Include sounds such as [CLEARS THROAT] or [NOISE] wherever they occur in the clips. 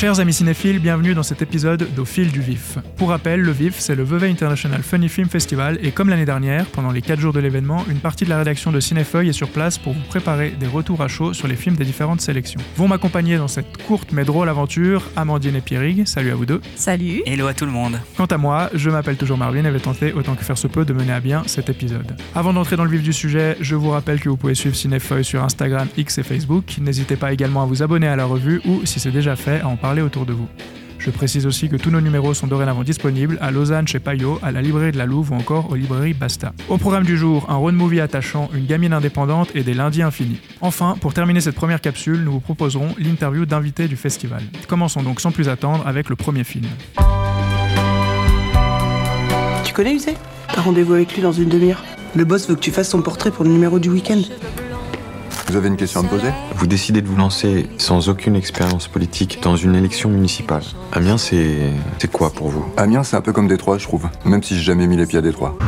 Chers amis cinéphiles, bienvenue dans cet épisode d'Au fil du vif. Pour rappel, le VIF, c'est le Vevey International Funny Film Festival et comme l'année dernière, pendant les 4 jours de l'événement, une partie de la rédaction de Cinéfeuille est sur place pour vous préparer des retours à chaud sur les films des différentes sélections. Vont m'accompagner dans cette courte mais drôle aventure Amandine et Pierrig. Salut à vous deux. Salut. Hello à tout le monde. Quant à moi, je m'appelle toujours Marvin et vais tenter autant que faire se peut de mener à bien cet épisode. Avant d'entrer dans le vif du sujet, je vous rappelle que vous pouvez suivre Cinéfeuille sur Instagram, X et Facebook. N'hésitez pas également à vous abonner à la revue ou, si c'est déjà fait, à en parler autour de vous. Je précise aussi que tous nos numéros sont dorénavant disponibles à Lausanne chez Payot, à la librairie de la Louve ou encore aux librairies Basta. Au programme du jour, un road movie attachant, une gamine indépendante et des lundis infinis. Enfin, pour terminer cette première capsule, nous vous proposerons l'interview d'invités du festival. Commençons donc sans plus attendre avec le premier film. Tu connais Usé T'as rendez-vous avec lui dans une demi-heure. Le boss veut que tu fasses son portrait pour le numéro du week-end. Vous avez une question à me poser Vous décidez de vous lancer sans aucune expérience politique dans une élection municipale. Amiens, c'est. c'est quoi pour vous? Amiens, c'est un peu comme Détroit, je trouve. Même si j'ai jamais mis les pieds à Détroit.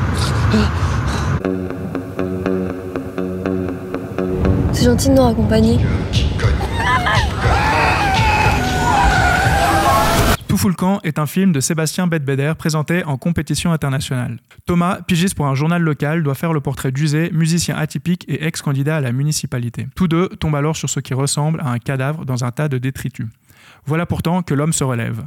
C'est gentil de nous raccompagner. Camp est un film de Sébastien Bedbeder présenté en compétition internationale. Thomas, pigiste pour un journal local, doit faire le portrait d'Uzé, musicien atypique et ex-candidat à la municipalité. Tous deux tombent alors sur ce qui ressemble à un cadavre dans un tas de détritus. Voilà pourtant que l'homme se relève.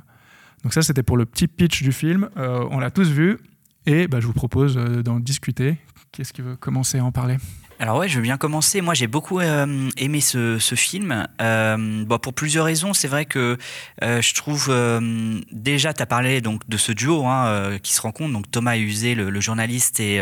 Donc ça c'était pour le petit pitch du film, Euh, on l'a tous vu et bah, je vous propose euh, d'en discuter. Qu'est-ce qui veut commencer à en parler? Alors ouais, je veux bien commencer. Moi, j'ai beaucoup euh, aimé ce, film. Euh, pour plusieurs raisons. C'est vrai que euh, je trouve déjà, tu as parlé donc de ce duo hein, qui se rencontre, donc Thomas Usé, le, journaliste, et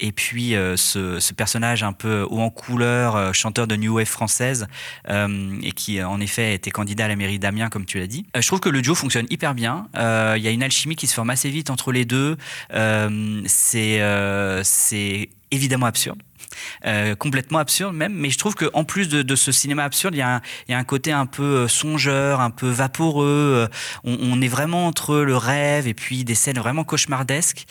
et puis ce, ce personnage un peu haut en couleur, chanteur de New Wave française, et qui en effet été candidat à la mairie d'Amiens, comme tu l'as dit. Je trouve que le duo fonctionne hyper bien. Il y a une alchimie qui se forme assez vite entre les deux. C'est c'est évidemment absurde. Euh, complètement absurde même, mais je trouve que en plus de, ce cinéma absurde, il y, a un, côté un peu euh, songeur, un peu vaporeux. euh, On, est vraiment entre le rêve et puis des scènes vraiment cauchemardesques.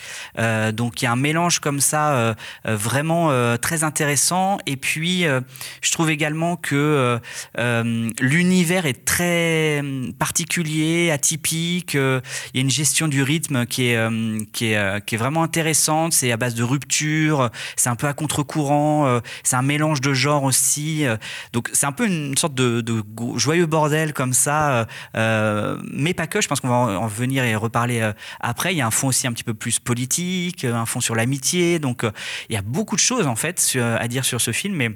Donc il y a un mélange comme ça vraiment très intéressant. Et puis je trouve également que l'univers est très euh, particulier, atypique. Il y a une gestion du rythme qui est euh, qui est qui est vraiment intéressante. C'est à base de rupture. C'est un peu à contre-courant. Euh, C'est un mélange de genres aussi. euh, Donc c'est un peu une sorte de, joyeux bordel comme ça. euh, mais pas que. Je pense qu'on va en en venir et reparler après. Il y a un fond aussi un petit peu plus politique, un fond sur l'amitié. Donc il y a beaucoup de choses en fait à dire sur ce film. Mais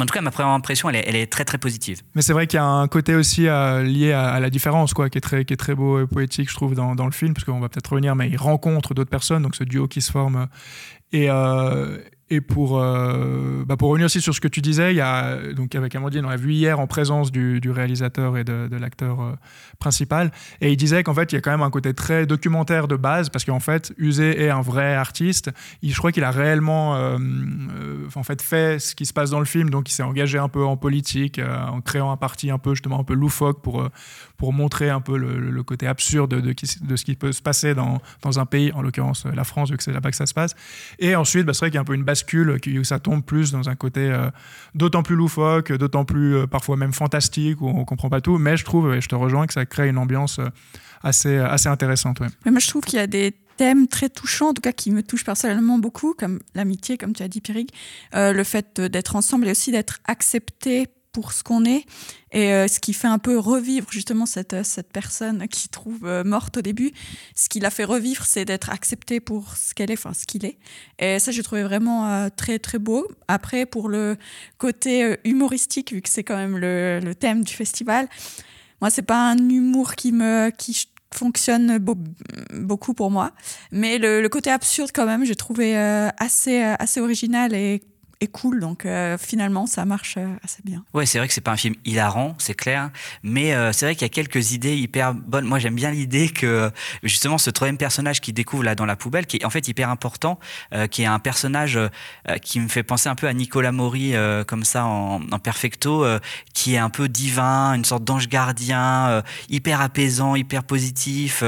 en tout cas, ma première impression, elle est, très très positive. Mais c'est vrai qu'il y a un côté aussi lié à, la différence, quoi, qui est très, beau et poétique, je trouve, dans, le film, parce qu'on va peut-être revenir, mais il rencontre d'autres personnes, donc ce duo qui se forme. Et, et pour, euh, bah pour revenir aussi sur ce que tu disais, il y a, donc avec Amandine, on l'a vu hier en présence du, du réalisateur et de, l'acteur euh, principal, et il disait qu'en fait, il y a quand même un côté très documentaire de base, parce qu'en fait, Usé est un vrai artiste. Il, je crois qu'il a réellement euh, en fait, fait ce qui se passe dans le film, donc il s'est engagé un peu en politique, en créant un parti un peu justement un peu loufoque pour, pour montrer un peu le, côté absurde de, ce qui peut se passer dans, dans un pays, en l'occurrence euh, la France, vu que c'est là-bas que ça se passe. Et ensuite, bah, c'est vrai qu'il y a un peu une bascule où ça tombe plus dans un côté euh, d'autant plus loufoque, d'autant plus euh, parfois même fantastique, où on comprend pas tout. Mais je trouve, et je te rejoins, que ça crée une ambiance assez, assez intéressante. ouais. Mais moi, je trouve qu'il y a des thèmes très touchants, en tout cas qui me touchent personnellement beaucoup, comme l'amitié, comme tu as dit, Pierrick, le fait d'être ensemble et aussi d'être accepté pour ce qu'on est, et euh, ce qui fait un peu revivre justement cette, cette personne qui trouve euh, morte au début. Ce qui l'a fait revivre, c'est d'être accepté pour ce qu'elle est, enfin ce qu'il est. Et ça, j'ai trouvé vraiment euh, très très beau. Après, pour le côté euh, humoristique, vu que c'est quand même le, le thème du festival, moi, c'est pas un humour qui me qui fonctionne beau- beaucoup pour moi, mais le, le côté absurde quand même, j'ai trouvé euh, assez euh, assez original et, cool. Donc euh, finalement, ça marche euh, assez bien. Ouais, c'est vrai que c'est pas un film hilarant, c'est clair, mais euh, c'est vrai qu'il y a quelques idées hyper bonnes. Moi, j'aime bien l'idée que justement ce troisième personnage qui découvre là dans la poubelle, qui est en fait hyper important, qui est un personnage qui me fait penser un peu à Nicolas Maury comme ça en, en perfecto, qui est un peu divin, une sorte d'ange gardien, hyper apaisant, hyper positif,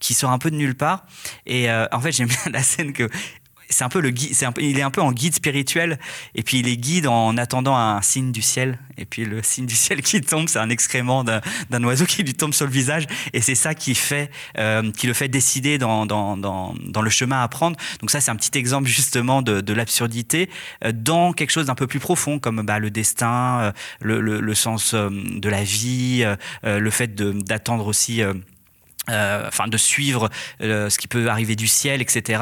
qui- sort un peu de nulle part. Et en fait, j'aime bien [LAUGHS] la scène que c'est un peu le guide, c'est il est un peu en guide spirituel et puis il est guide en attendant un signe du ciel et puis le [LAUGHS] signe du ciel qui tombe, c'est un excrément d'un, oiseau qui lui tombe sur le visage et c'est ça qui fait, euh, qui le fait décider dans, dans, dans, dans le chemin à prendre. Donc ça, c'est un petit exemple justement de, de l'absurdité euh, dans quelque chose d'un peu plus profond comme bah, le destin, euh, le, le, le sens euh, de la vie, le fait d'attendre aussi. Euh, enfin de suivre euh, ce qui peut arriver du ciel, etc.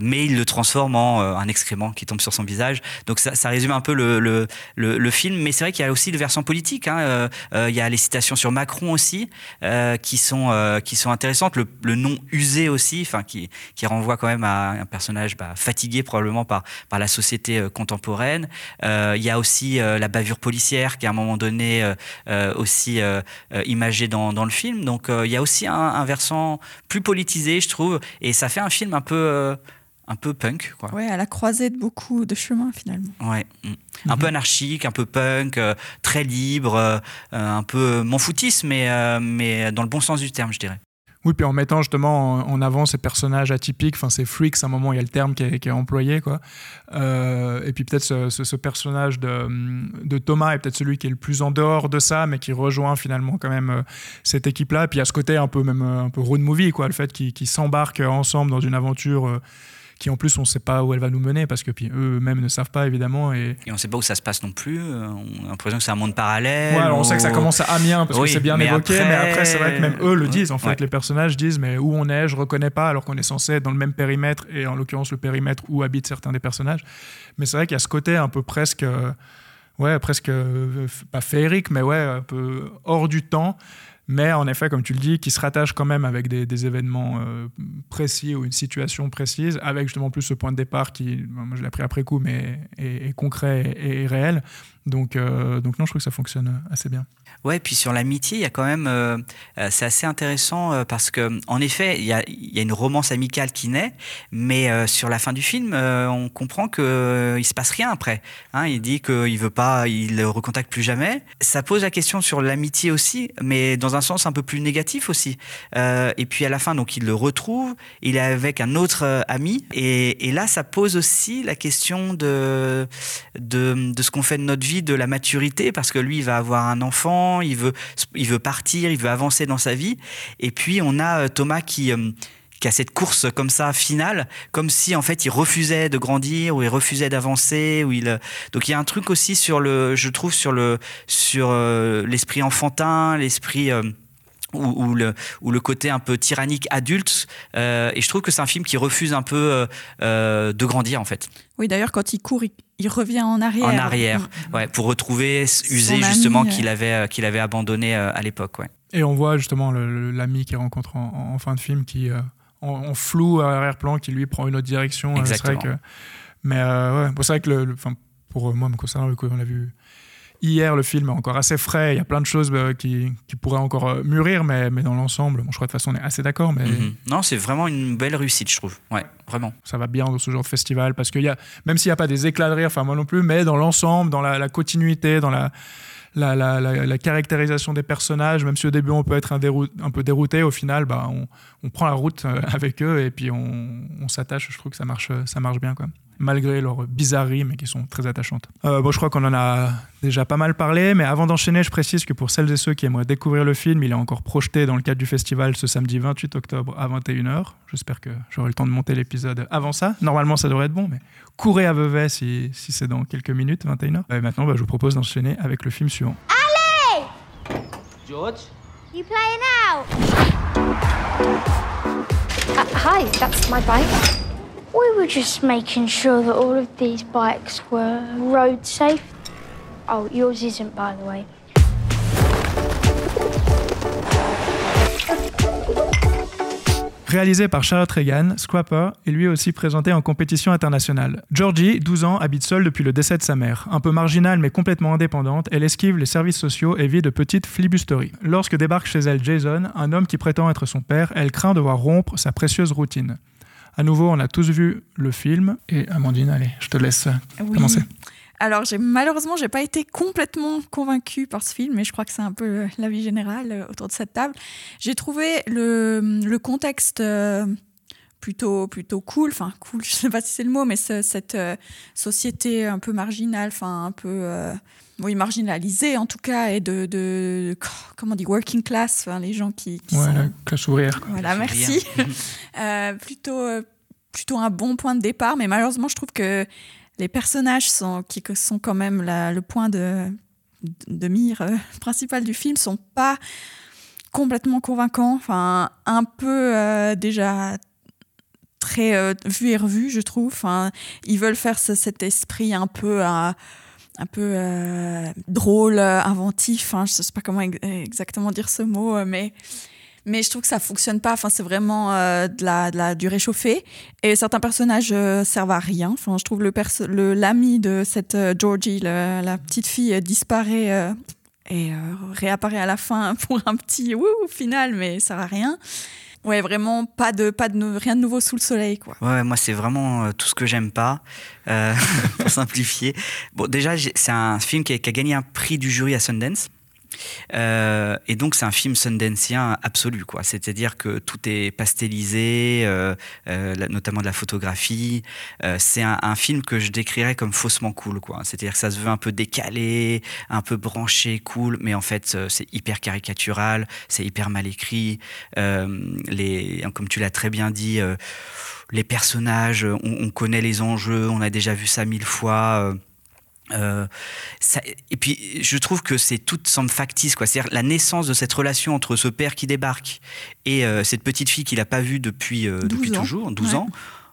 Mais il le transforme en euh, un excrément qui tombe sur son visage. Donc ça, résume un peu le, film. Mais c'est vrai qu'il y a aussi le versant politique. Hein. Il y a les citations sur Macron aussi qui sont qui sont intéressantes. Le, nom usé aussi, enfin qui qui renvoie quand même à un personnage bah, fatigué probablement par par la société contemporaine. Il y a aussi la bavure policière qui à un moment donné aussi imagée dans, dans le film. Donc il y a aussi un versant plus politisé, je trouve, et ça fait un film un peu euh, un peu punk, quoi. Ouais, à la croisée de beaucoup de chemins finalement. Ouais. mm. Un peu anarchique, un peu punk, euh, très libre, euh, un peu m'en foutiste, mais, euh, mais dans le bon sens du terme, je dirais. Oui, puis en mettant justement en, avant ces personnages atypiques, enfin ces freaks, à un moment il y a le terme qui est, employé, quoi. Euh, et puis peut-être ce, personnage de, Thomas est peut-être celui qui est le plus en dehors de ça, mais qui rejoint finalement quand même euh, cette équipe-là. Et puis a ce côté un peu même euh, un peu road movie, quoi, le fait qu'ils s'embarquent ensemble dans une aventure. Qui en plus on ne sait pas où elle va nous mener parce que puis eux-mêmes ne savent pas évidemment et Et on ne sait pas où ça se passe non plus. euh, On a l'impression que c'est un monde parallèle. Ouais, alors on sait que ça commence à Amiens parce Oui, que c'est bien mais évoqué, après- mais après c'est vrai que même eux le disent en fait, Ouais. les personnages disent mais où on est, je reconnais pas alors qu'on est censé être dans le même périmètre et en l'occurrence le périmètre où habitent certains des personnages. Mais c'est vrai qu'il y a ce côté un peu presque, euh, ouais, presque euh, pas féerique, mais ouais, un peu hors du temps. Mais en effet, comme tu le dis, qui se rattache quand même avec des, des événements euh, précis ou une situation précise, avec justement plus ce point de départ qui, moi je l'ai appris après coup, mais est, est concret et, et réel. Donc, euh, donc non, je trouve que ça fonctionne assez bien. Ouais, puis sur l'amitié, il y a quand même, euh, euh, c'est assez intéressant euh, parce que, en effet, il y a, une romance amicale qui naît, mais euh, sur la fin du film, euh, on comprend que euh, il se passe rien après. Hein, il dit qu'il veut pas, il le recontacte plus jamais. Ça pose la question sur l'amitié aussi, mais dans un sens un peu plus négatif aussi. Euh, et puis à la fin, donc il le retrouve, il est avec un autre euh, ami, et, et là, ça pose aussi la question de de, de ce qu'on fait de notre vie, de la maturité, parce que lui, il va avoir un enfant, il veut, il veut partir, il veut avancer dans sa vie. Et puis, on a euh, Thomas qui, euh, qui a cette course comme ça finale, comme si en fait il refusait de grandir ou il refusait d'avancer. Il... euh, Donc il y a un truc aussi sur le, je trouve, sur le, sur l'esprit enfantin, l'esprit. Ou, ou le, ou le côté un peu tyrannique adulte. Euh, et je trouve que c'est un film qui refuse un peu euh, euh, de grandir, en fait. Oui, d'ailleurs, quand il court, il, il revient en arrière. En arrière, Mm. ouais, pour retrouver usé justement qu'il avait, qu'il avait abandonné à l'époque. Ouais. Et on voit justement l'ami qu'il rencontre en, en fin de film qui, euh, en, en flou à arrière-plan, qui lui prend une autre direction. C'est vrai Exactement. que, mais euh, ouais, bon, c'est vrai que le, pour moi, me concernant, le coup, on l'a vu hier, le film est encore assez frais. Il y a plein de choses euh, qui, qui pourraient encore euh, mûrir, mais, mais dans l'ensemble, bon, je crois de toute façon on est assez d'accord, mais Mhm. Non, c'est vraiment une belle réussite, je trouve. Ouais, vraiment. ça va bien dans ce genre de festival parce qu'il y a, même s'il n'y a pas des éclats de rire, enfin moi non plus, mais dans l'ensemble, dans la, la continuité, dans la, la, la, la- la caractérisation des personnages, même si au début on peut être un, peu dérouté, au final, bah, on, on prend la route euh, [LAUGHS] avec eux et puis on, on s'attache. Je trouve que ça marche, ça marche bien, quoi. Malgré leurs bizarreries, mais qui sont très attachantes. Euh, bon, je crois qu'on en a déjà pas mal parlé, mais avant d'enchaîner, je précise que pour celles et ceux qui aimeraient découvrir le film, il est encore projeté dans le cadre du festival ce samedi 28 octobre à 21h. J'espère que j'aurai le temps de monter l'épisode avant ça. Normalement, ça devrait être bon, mais courez à Vevey si, si c'est dans quelques minutes, 21h. Et maintenant, bah, je vous propose d'enchaîner avec le film suivant. George? You playing out? Uh, hi, that's my bike. We were just making sure that all of these bikes were road safe. Oh, yours isn't, by the way. Réalisé par Charlotte Reagan, Scrapper est lui aussi présenté en compétition internationale. Georgie, 12 ans, habite seule depuis le décès de sa mère. Un peu marginale mais complètement indépendante, elle esquive les services sociaux et vit de petites flibusteries. Lorsque débarque chez elle Jason, un homme qui prétend être son père, elle craint de voir rompre sa précieuse routine. À nouveau, on a tous vu le film. Et Amandine, allez, je te laisse Oui. commencer. Alors, j'ai, malheureusement, j'ai pas été complètement convaincue par ce film, mais je crois que c'est un peu euh, l'avis général euh, autour de cette table. J'ai trouvé le, le contexte euh, plutôt plutôt cool enfin cool [LAUGHS] je sais pas si c'est le mot mais ce- cette euh, société un peu marginale enfin un peu euh, oui marginalisée en tout cas et de, de comment on dit working class enfin les gens qui, qui Ouais, sont la classe ouvrière. quoi. voilà Classe merci [LAUGHS] Euh, plutôt euh, plutôt un bon point de départ mais malheureusement je trouve que les personnages sont qui sont quand même la- le point de de mire euh, [LAUGHS] principal du film sont pas complètement convaincants enfin un peu euh, déjà très euh, vu et revu je trouve enfin ils veulent faire ce- cet esprit un peu euh, un peu euh, drôle euh, inventif hein, je sais pas comment ex- exactement dire ce mot euh, mais mais je trouve que ça fonctionne pas. Enfin, c'est vraiment de la, du réchauffé. Et certains personnages euh, servent à rien. Enfin, je trouve le l'ami de cette Georgie, la petite fille, disparaît et réapparaît à la fin [LAUGHS] pour un petit wouh final, mais ça sert à rien. Ouais, vraiment pas de pas de rien de nouveau sous le soleil, quoi. Ouais, moi, c'est vraiment euh, tout ce que j'aime pas, euh, [LAUGHS] pour simplifier. Bon, déjà, c'est un film qui a gagné un prix du jury à Sundance. Euh, et donc c'est un film sundancien absolu, quoi. C'est-à-dire que tout est pastelisé, euh, euh, notamment de la photographie. C'est un, film que je décrirais comme faussement cool, quoi. C'est-à-dire que ça se veut un peu décalé, un peu branché, cool, mais en fait c'est hyper caricatural, c'est hyper mal écrit. Comme tu l'as très bien dit. les personnages, on, on connaît les enjeux, on a déjà vu ça mille fois. Euh, ça- et puis, je trouve que c'est tout semble factice, quoi. C'est-à-dire la naissance de cette relation entre ce père qui débarque et euh, cette petite fille qu'il n'a pas vue depuis, euh, 12 depuis ans. toujours, 12 Ouais. ans.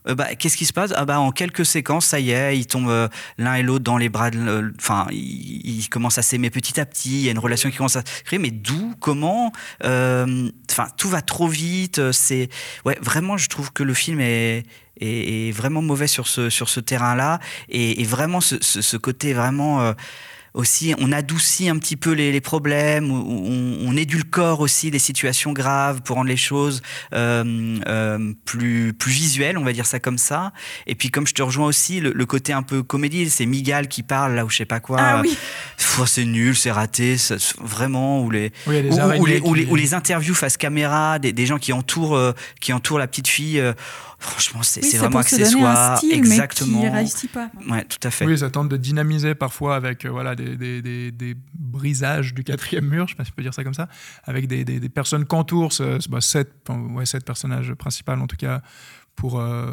Euh, bah, qu'est-ce qui se passe? Ah bah en quelques séquences, ça y est, ils tombent euh, l'un et l'autre dans les bras. le- Enfin, ils, commencent à s'aimer petit à petit. Il y a une relation qui commence à se créer. Mais d'où Comment Euh, Enfin, tout va trop vite. euh, C'est ouais, vraiment, je trouve que le film est est, vraiment mauvais sur ce sur ce terrain-là et, vraiment ce, ce, ce côté vraiment euh, aussi, on adoucit un petit peu les, les problèmes, on, on, on édulcore aussi les situations graves pour rendre les choses euh, euh, plus, plus visuelles, on va dire ça comme ça. Et puis, comme je te rejoins aussi, le, le côté un peu comédie, c'est Migal qui parle là ou je sais pas quoi. Ah oui. Pff, c'est nul, c'est raté, ça- vraiment. Ou les, Oui, des ou, les, ou les- qui- ou les interviews face caméra, des, des gens qui entourent, euh, qui entourent la petite fille. Franchement, c'est Oui, vraiment donner un accessoire. style, Exactement. mais qui réussit pas. Ouais, tout à fait. Oui, ça tente de dynamiser parfois avec euh, voilà, des, des, des, des brisages du quatrième mur, je sais pas si on peut dire ça comme ça, avec des, des, des personnes qu'entourent ce, ce- bah, sept, ouais, sept personnages principaux en tout cas, pour, euh,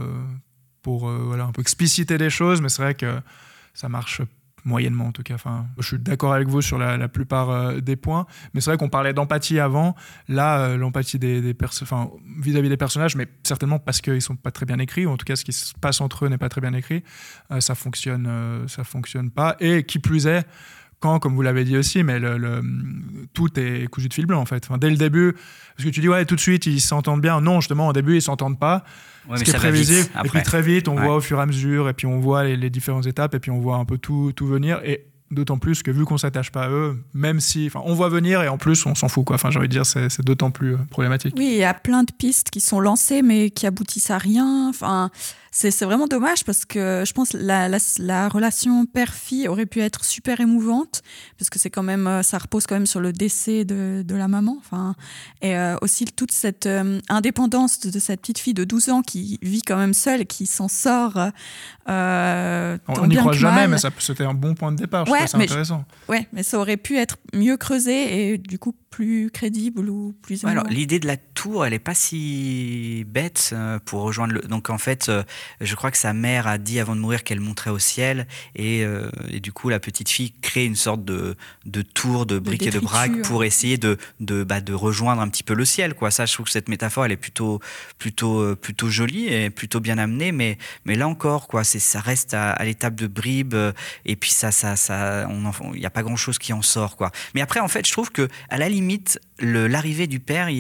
pour euh, voilà, un peu expliciter les choses, mais c'est vrai que ça marche moyennement en tout cas. Enfin, je suis d'accord avec vous sur la, plupart euh, des points, mais c'est vrai qu'on parlait d'empathie avant. Là, euh, l'empathie des, des enfin, vis-à-vis des personnages, mais certainement parce qu'ils sont pas très bien écrits, ou en tout cas ce qui se passe entre eux n'est pas très bien écrit, euh, ça fonctionne, ça fonctionne pas. Et qui plus est, quand, comme vous l'avez dit aussi, mais le, le- tout est cousu de fil blanc en fait. Enfin, dès le début, parce que tu dis ouais, tout de suite ils s'entendent bien. Non, justement, au début ils s'entendent pas. Ouais, ce qui est prévisible. Et puis très vite, on Ouais. voit au fur et à mesure, et puis on voit les, les différentes étapes, et puis on voit un peu tout, tout venir. Et d'autant plus que vu qu'on s'attache pas à eux, même si, enfin, on voit venir et en plus on s'en fout quoi. Enfin, j'ai envie de dire, c'est c'est d'autant plus euh, problématique. Oui, il y a plein de pistes qui sont lancées mais qui aboutissent à rien. Enfin, c'est vraiment dommage parce que je pense la, la, la relation père-fille aurait pu être super émouvante parce que c'est quand même euh, ça repose quand même sur le décès de, de la maman. Enfin, et euh, aussi toute cette euh, indépendance de, de cette petite fille de 12 ans qui vit quand même seule qui s'en sort. Euh, On n'y croit jamais, mal. mais c'était un bon point de départ. Je trouve ça mais je- intéressant. Ouais, mais ça aurait pu être mieux creusé et du coup plus crédible ou plus alors l'idée de la tour, elle est pas si bête euh, pour rejoindre le. Donc en fait, euh, je crois que sa mère a dit avant de mourir qu'elle monterait au ciel et, euh, et du coup la petite fille crée une sorte de, de tour de briques et de braques pour essayer de de, bah, de rejoindre un petit peu le ciel. Quoi. Ça, je trouve que cette métaphore, elle est plutôt plutôt plutôt jolie et plutôt bien amenée. Mais mais là encore, quoi, c'est ça reste à, à l'étape de bribes et puis ça ça ça, on il n'y a pas grand chose qui en sort, quoi. Mais après, en fait, je trouve que à la limite, le- l'arrivée du père, il,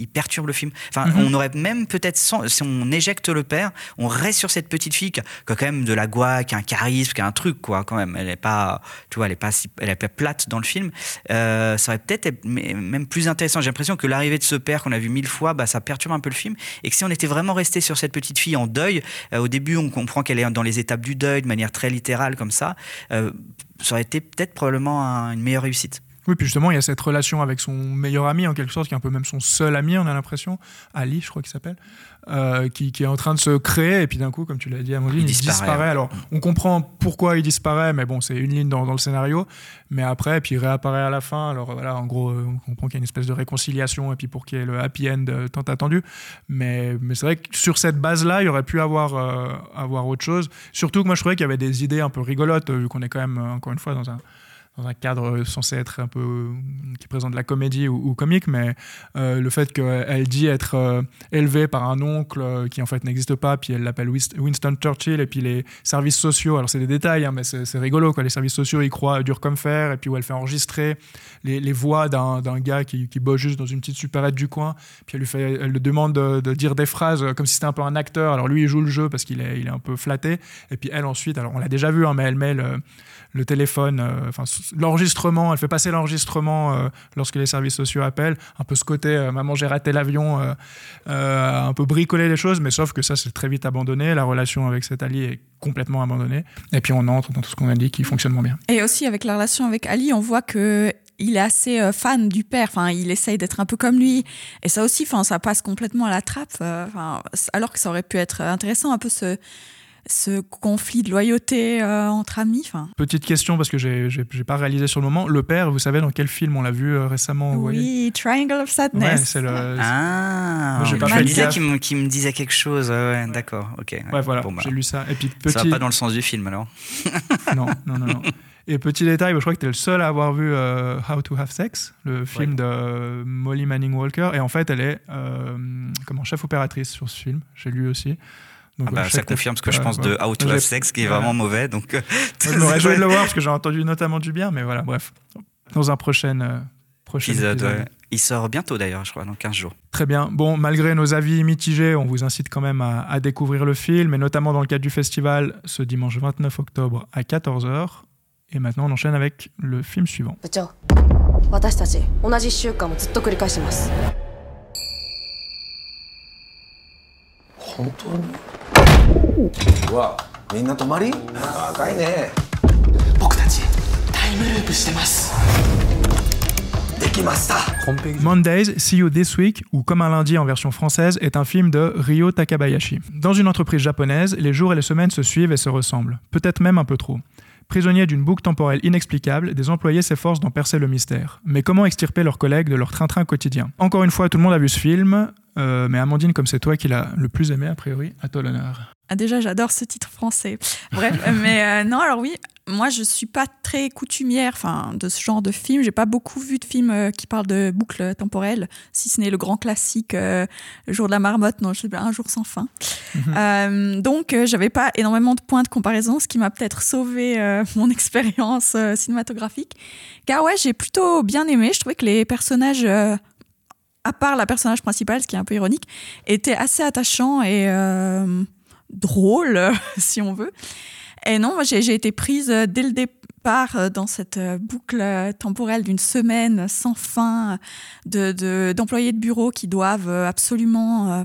il perturbe le film. Enfin, Mhm. on aurait même peut-être, si on éjecte le père, on reste sur cette petite fille qui a, qui a quand même de la gouaille, qui a un charisme, qui a un truc, quoi, quand même. Elle est pas, tu vois, elle est pas, si- elle est pas plate dans le film. Euh, ça aurait peut-être même plus intéressant. J'ai l'impression que l'arrivée de ce père qu'on a vu mille fois, bah, ça perturbe un peu le film. Et que si on était vraiment resté sur cette petite fille en deuil, euh, au début, on comprend qu'elle est dans les étapes du deuil de manière très littérale, comme ça. euh, ça aurait été peut-être probablement un- une meilleure réussite. Oui, puis justement, il y a cette relation avec son meilleur ami, en quelque sorte, qui est un peu même son seul ami, on a l'impression, Ali, je crois qu'il s'appelle, euh, qui, qui est en train de se créer, et puis d'un coup, comme tu l'as dit, Amandine, Il il, disparaît. Alors, on comprend pourquoi il disparaît, mais bon, c'est une ligne dans, dans le scénario, mais après, puis il réapparaît à la fin, alors voilà, en gros, euh, on comprend qu'il y a une espèce de réconciliation, et puis pour qu'il y ait le happy end euh, tant attendu, mais, mais c'est vrai que sur cette base-là, il y aurait pu avoir, euh, avoir autre chose, surtout que moi, je trouvais qu'il y avait des idées un peu rigolotes, vu qu'on est quand même, encore une fois, dans un dans un cadre censé être un peu euh, qui présente de la comédie ou, comique, mais euh, le fait qu'elle dit être euh, élevée par un oncle euh, qui en fait n'existe pas, puis elle l'appelle Winston Churchill, et puis les services sociaux, alors c'est des détails, hein, mais c'est rigolo, quoi. les services sociaux, ils croient dur comme fer, et puis où elle fait enregistrer les, les voix d'un gars qui, qui bosse juste dans une petite supérette du coin, puis elle lui, fait, elle lui demande de, dire des phrases euh, comme si c'était un peu un acteur, alors lui il joue le jeu parce qu'il est, il est un peu flatté, et puis elle ensuite, alors on l'a déjà vu, hein, mais elle met le, le téléphone, euh, l'enregistrement, elle fait passer l'enregistrement euh, lorsque les services sociaux appellent, un peu ce côté euh, maman j'ai raté l'avion, un peu bricoler les choses, mais sauf que ça c'est très vite abandonné, la relation avec cet allié est complètement abandonnée, et puis on entre dans tout ce qu'on a dit qui fonctionne moins bien. Et aussi avec la relation avec Ali, on voit que il est assez fan du père. Enfin, il essaye d'être un peu comme lui. Et ça aussi, enfin, ça passe complètement à la trappe. alors que ça aurait pu être intéressant, un peu ce, ce conflit de loyauté euh, entre amis. Petite question parce que j'ai pas réalisé sur le moment, le père, vous savez dans quel film on l'a vu euh, récemment vous voyez oui, Triangle of Ouais, Sadness. c'est le. Ah, j'ai pas je fait me disais gaffe. qu'il me, qu'il me disait quelque chose. Ouais, ouais, d'accord, ok. Ouais, voilà, Bon, bah, j'ai lu ça. Et puis Ça petit. va pas dans le sens du film alors. [LAUGHS] non, non, non, non. Et petit détail, je crois que tu es le seul à avoir vu euh, How to Have Sex, le film de Molly Manning Walker. Et en fait, elle est euh, comment, chef opératrice sur ce film. J'ai lu aussi. Donc, Ah bah, ça confirme ce que je pense ouais. de How to Have Sex qui est vraiment mauvais. Donc, euh, Moi, je [LAUGHS] me réjouis de le voir parce que j'ai entendu notamment du bien, mais voilà, bref. Dans un prochain, euh, prochain épisode, épisode. ouais. Il sort bientôt d'ailleurs, je crois, dans 15 jours. Très bien. Bon, malgré nos avis mitigés, on vous incite quand même à, à découvrir le film, et notamment dans le cadre du festival ce dimanche 29 octobre à 14h. Et maintenant, on enchaîne avec le film suivant. 本当にうわみんな泊まり長いね僕たちタイムループしてますできました Mondays, See You This Week, ou Comme un lundi en version française, est un film de Ryo Takabayashi. Dans une entreprise japonaise, les jours et les semaines se suivent et se ressemblent, peut-être même un peu trop. Prisonniers d'une boucle temporelle inexplicable, des employés s'efforcent d'en percer le mystère. Mais comment extirper leurs collègues de leur train-train quotidien Encore une fois, tout le monde a vu ce film, euh, mais Amandine, comme c'est toi qui l'as le plus aimé, a priori, à toi l'honneur. Ah, déjà, j'adore ce titre français. Bref, [LAUGHS] mais euh, non, alors oui, moi, je suis pas très coutumière enfin, de ce genre de film. J'ai pas beaucoup vu de films euh, qui parlent de boucle temporelle, si ce n'est le grand classique euh, Le jour de la marmotte, non, je sais pas, Un jour sans fin. Euh, donc, j'avais pas énormément de points de comparaison, ce qui m'a peut-être sauvé [LAUGHS] mon expérience cinématographique. Car ouais, j'ai plutôt bien aimé. Je trouvais que les personnages, à part la personnage principale, ce qui est un peu ironique, étaient assez attachants et euh, drôles, [LAUGHS] si on veut. Et non, j'ai été prise dès le départ euh, dans cette euh, boucle temporelle d'une semaine sans fin de- de- d'employés de, bureau qui doivent absolument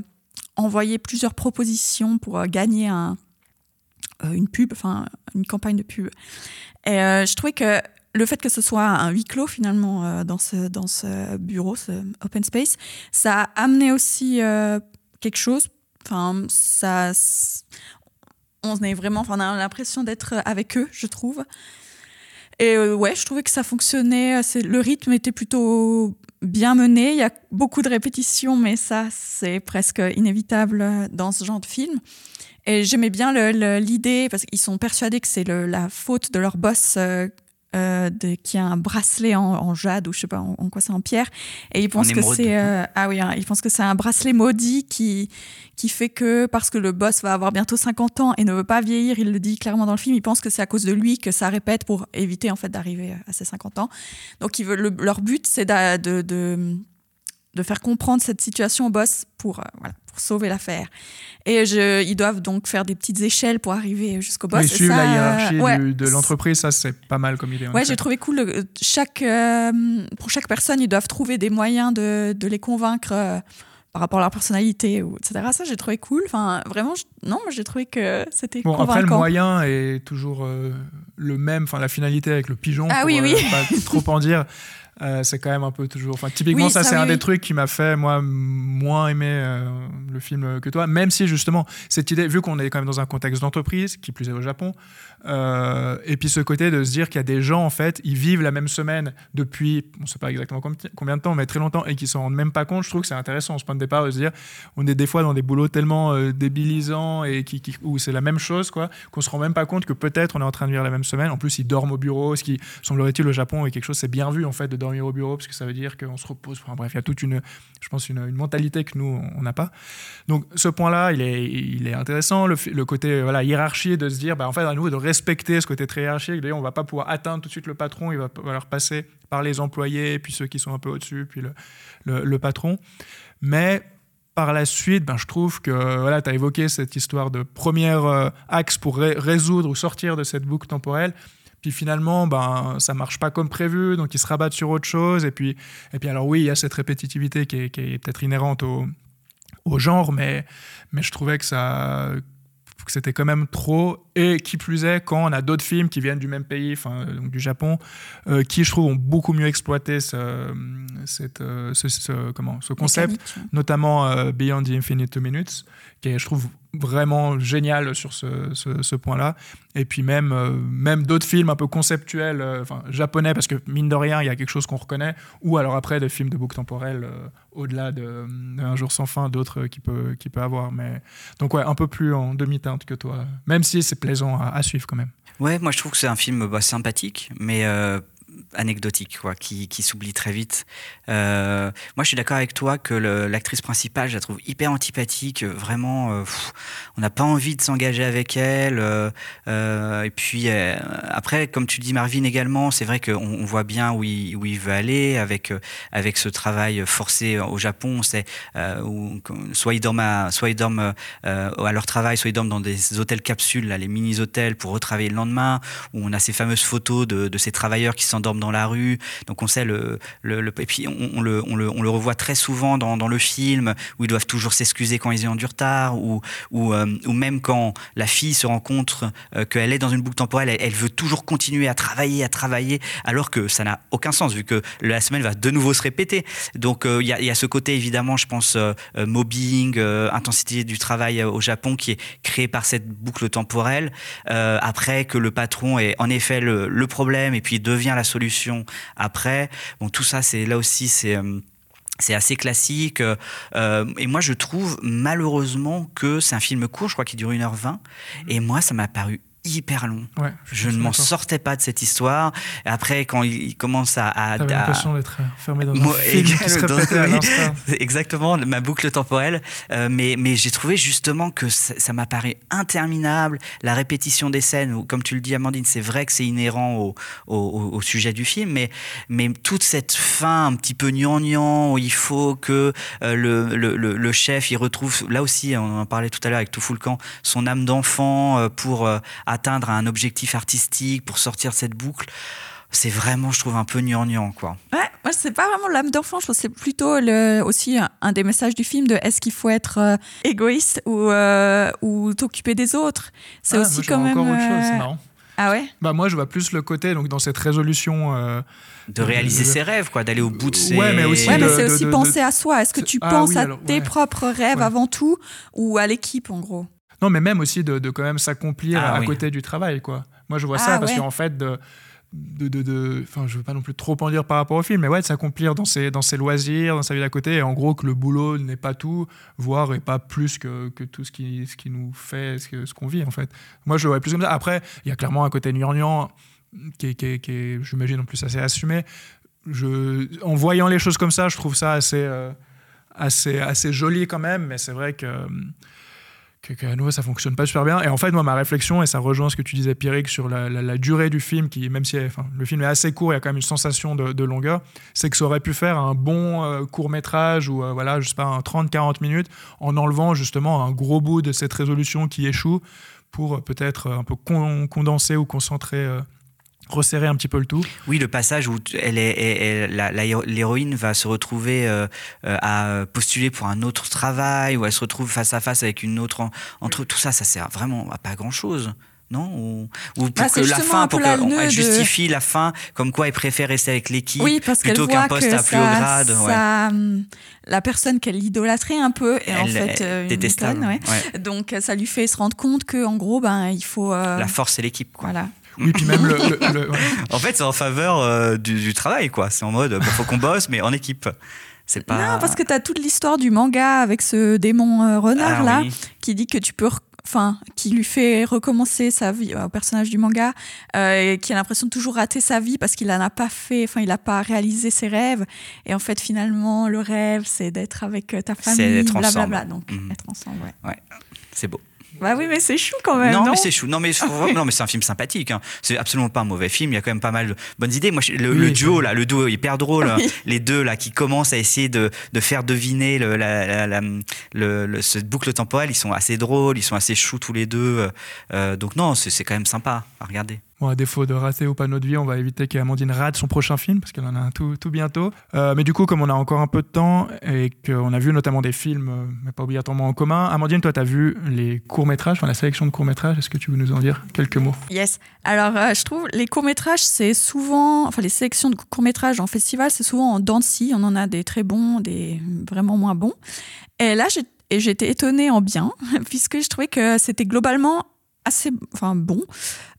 envoyer plusieurs propositions pour gagner un, une pub, enfin une campagne de pub. Et je trouvais que le fait que ce soit un huis clos finalement euh, dans, ce, dans ce bureau, ce open space, ça a amené aussi euh, quelque chose. Enfin, ça, on est vraiment, on a l'impression d'être avec eux, je trouve. Et euh, ouais, je trouvais que ça fonctionnait. Le rythme était plutôt bien mené. Il y a beaucoup de répétitions, mais ça, c'est presque inévitable dans ce genre de film. Et j'aimais bien l'idée parce qu'ils sont persuadés que c'est la faute de leur boss. Euh, de, qui a un bracelet en, en jade ou je sais pas en, en quoi c'est en pierre. Et ils pensent que c'est euh, ah oui hein, ils pensent que c'est un bracelet maudit qui qui fait que parce que le boss va avoir bientôt 50 ans et ne veut pas vieillir il le dit clairement dans le film ils pensent que c'est à cause de lui que ça répète pour éviter en fait d'arriver à ses 50 ans. Donc ils veulent, le- leur but c'est d'a- de, de de faire comprendre cette situation au boss pour, euh, voilà, pour sauver l'affaire. Et je, ils doivent donc faire des petites échelles pour arriver jusqu'au boss. Suivent ça, la euh, hiérarchie ouais, de l'entreprise, ça c'est pas mal comme idée. Ouais, j'ai trouvé cool. Chaque, euh, pour chaque personne, ils doivent trouver des moyens de, de les convaincre euh, par rapport à leur personnalité, ou, etc. Ça, j'ai trouvé cool. Enfin, vraiment, je- non, moi, j'ai trouvé que c'était Bon, convaincant. après, le moyen est toujours euh, le même, enfin la finalité avec le pigeon, Ah pour oui, euh, oui. pas trop en dire. [LAUGHS] Euh, c'est quand même un peu toujours. Enfin, typiquement, Oui, ça, ça, c'est oui, un des trucs qui m'a fait, moi, moins aimer euh, le film que toi. Même si, justement, cette idée, vu qu'on est quand même dans un contexte d'entreprise, qui plus est au Japon, euh, et puis ce côté de se dire qu'il y a des gens, en fait, ils vivent la même semaine depuis, on ne sait pas exactement com- combien de temps, mais très longtemps, et qui s'en rendent même pas compte. Je trouve que c'est intéressant, ce point de départ, de se dire, on est des fois dans des boulots tellement euh, débilisants et qui, où c'est la même chose, quoi, qu'on se rend même pas compte que peut-être on est en train de vivre la même semaine. En plus, ils dorment au bureau, ce qui, semblerait-il, au Japon est quelque chose, c'est bien vu, en fait, de dormir au bureau, parce que ça veut dire qu'on se repose. Bref, il y a toute une, je pense, une, mentalité que nous, on n'a pas. Donc, ce point-là, il est, il est intéressant. Le, le côté, voilà, hiérarchie, de se dire, bah, en fait, à nouveau, de respecter ce côté très hiérarchique. D'ailleurs, on va pas pouvoir atteindre tout de suite le patron, il va falloir passer par les employés, puis ceux qui sont un peu au-dessus, puis le, patron. Mais par la suite, ben, je trouve que voilà, tu as évoqué cette histoire de premier euh, axe pour ré- résoudre ou sortir de cette boucle temporelle. Puis finalement, ben, ça marche pas comme prévu, donc ils se rabattent sur autre chose. Et puis, et puis alors oui, il y a cette répétitivité qui est, qui est peut-être inhérente au, au genre, mais, mais je trouvais que ça que c'était quand même trop. Et qui plus est, quand on a d'autres films qui viennent du même pays, enfin euh, donc du Japon, euh, qui je trouve ont beaucoup mieux exploité ce, cette, euh, ce, ce- comment, ce concept, Mécanique, notamment euh, Beyond the Infinite Two Minutes, qui est, je trouve, vraiment génial sur ce, ce- point-là. Et puis même, euh, même d'autres films un peu conceptuels, euh, enfin japonais, parce que mine de rien, il y a quelque chose qu'on reconnaît, ou alors après des films de boucle temporelle euh, au-delà de, de Un jour sans fin, d'autres qui peut, qui peut avoir. Mais... Donc ouais, un peu plus en demi-teinte que toi, même si c'est plaisant à, suivre quand même. Ouais, moi je trouve que c'est un film bah, sympathique, mais anecdotique, quoi, qui, qui s'oublie très vite. Euh, moi, je suis d'accord avec toi que l'actrice principale, je la trouve hyper antipathique. Vraiment, euh, on n'a pas envie de s'engager avec elle. euh, et puis après, comme tu dis, Marvin également, c'est vrai qu'on on voit bien où il, où il veut aller avec avec ce travail forcé au Japon. Où soit ils dorment à, soit ils dorment à leur travail, soit ils dorment dans des hôtels capsules, là, les mini hôtels pour retravailler le lendemain. Où on a ces fameuses photos de, de ces travailleurs qui s'endorment dans la rue. Donc on sait le, et puis on, le, on, le, on le revoit très souvent dans, le film où ils doivent toujours s'excuser quand ils ont du retard ou, ou, euh, ou même quand la fille se rend compte euh, qu'elle est dans une boucle temporelle, elle, elle veut toujours continuer à travailler, à travailler, alors que ça n'a aucun sens vu que la semaine va de nouveau se répéter. Donc euh, il y, a, ce côté évidemment, je pense, mobbing, intensité du travail au Japon qui est créé par cette boucle temporelle. Après que le patron est en effet le, le problème et puis devient la solution après. Bon, tout ça, c'est là aussi, c'est. euh, c'est assez classique. euh, et moi, je trouve malheureusement que c'est un film court, je crois qu'il dure 1h20. Et moi, ça m'a paru hyper long. Ouais, Je ne m'en sortais pas de cette histoire. Et après, quand il, commence à... à, T'avais à- l'impression d'être fermé dans un moi, film qui se à [LAUGHS] Exactement, ma boucle temporelle. Euh, mais mais j'ai trouvé justement que ça, ça m'a paru interminable. La répétition des scènes, où, comme tu le dis, Amandine, c'est vrai que c'est inhérent au, au, sujet du film, mais, mais toute cette fin un petit peu gnangnan, où il faut que euh, le, le, le- le chef, il retrouve, là aussi, on en parlait tout à l'heure avec tout Camp, son âme d'enfant euh, pour euh, atteindre un objectif artistique, pour sortir de cette boucle. C'est vraiment, je trouve, un peu gnangnan, quoi. Ouais, moi, c'est pas vraiment l'âme d'enfant, je pense que c'est plutôt le, aussi un, un des messages du film de est-ce qu'il faut être euh, égoïste ou, euh, ou t'occuper des autres. C'est Ah, aussi quand même. encore autre chose, c'est euh, marrant. Ah ouais? Bah moi je vois plus le côté donc dans cette résolution euh, De réaliser de- ses rêves, quoi, d'aller au bout de ses... Ouais, mais aussi Ouais, mais c'est de- aussi de- penser de- à soi. Est-ce que tu Ah penses oui, à alors, tes ouais. propres rêves Ouais. avant tout ou à l'équipe en gros? Non, mais même aussi de, de quand même s'accomplir Ah à oui. côté du travail, quoi. Moi, je vois Ah, ça parce ouais. qu'en fait, de, de, de, je veux pas non plus trop en dire par rapport au film, mais ouais, de s'accomplir dans ses, dans ses loisirs, dans sa vie d'à côté, et en gros que le boulot n'est pas tout, voire et pas plus que, que tout ce qui, ce qui nous fait, ce que- ce qu'on vit, en fait. Moi, je le vois plus comme ça. Après, il y a clairement un côté gnangnan qui est, qui est, qui est, j'imagine, en plus assez assumé. Je, en voyant les choses comme ça, je trouve ça assez, euh, assez, assez joli quand même, mais c'est vrai que que, que à nouveau ça fonctionne pas super bien. Et en fait moi ma réflexion et ça rejoint ce que tu disais Pierrick sur la, durée du film qui même si le film est assez court il y a quand même une sensation de, longueur c'est que ça aurait pu faire un bon court métrage ou euh, voilà je sais pas un 30-40 minutes en enlevant justement un gros bout de cette résolution qui échoue pour euh, peut-être euh, un peu con- condenser ou concentrer euh, resserrer un petit peu le tout Oui, le passage où t- elle est, elle- elle- la- la héro- l'héroïne va se retrouver euh, euh, à postuler pour un autre travail, ou elle se retrouve face à face avec une autre en- entre tout ça, ça sert vraiment à pas grand chose. non? Ou, ou pour Bah, que la fin, pour qu'elle de- justifie la fin, comme quoi elle préfère rester avec l'équipe Oui, parce qu'elle plutôt qu'un poste que à plus haut grade. ça, hum, la personne qu'elle idolâtrait un peu est en fait euh, une détestable, conne, ouais. ouais. Donc ça lui fait se rendre compte que en gros, ben il faut. euh, La force, c'est l'équipe. quoi. Voilà. Oui, puis même le. le- le- ouais. [LAUGHS] En fait, c'est en faveur euh, du, du travail, quoi. C'est en mode, bah, faut qu'on bosse, mais en équipe. C'est pas. Non, parce que tu as toute l'histoire du manga avec ce démon euh, renard Ah là, oui. qui dit que tu peux. Enfin, qui lui fait recommencer sa vie euh, au personnage du manga, euh, et qui a l'impression de toujours rater sa vie parce qu'il n'en a pas fait, enfin, il n'a pas réalisé ses rêves. Et en fait, finalement, le rêve, c'est d'être avec ta C'est famille, d'être blablabla. ensemble. Donc, Mhm. être ensemble, ouais. Ouais, c'est beau. Bah oui, mais c'est chou quand même. non, Non, mais c'est chou. Non, mais, je- non, mais c'est un film sympathique. hein. C'est absolument pas un mauvais film. Il y a quand même pas mal de bonnes idées. Moi, le, Oui, le c'est duo là, le duo est hyper drôle. hein. [LAUGHS] Oui. Les deux là qui commencent à essayer de, de faire deviner le, la, la- la- le- le- cette boucle temporelle, ils sont assez drôles, ils sont assez choux tous les deux. euh, euh, donc non, c'est c'est quand même sympa à regarder. Bon, à défaut de rater ou pas notre vie, on va éviter qu'Amandine rate son prochain film, parce qu'elle en a un tout, bientôt. Euh, mais du coup, comme on a encore un peu de temps et qu'on a vu notamment des films, euh, mais pas obligatoirement en commun, Amandine, toi, tu as vu les courts-métrages, enfin la sélection de courts-métrages. Est-ce que tu veux nous en dire quelques mots? Yes. Alors, euh, je trouve les courts-métrages, c'est souvent. Enfin, les sélections de courts-métrages en festival, c'est souvent en dents de. On en a des très bons, des vraiment moins bons. Et là, et j'étais étonnée en bien, [LAUGHS] puisque je trouvais que c'était globalement assez enfin, bon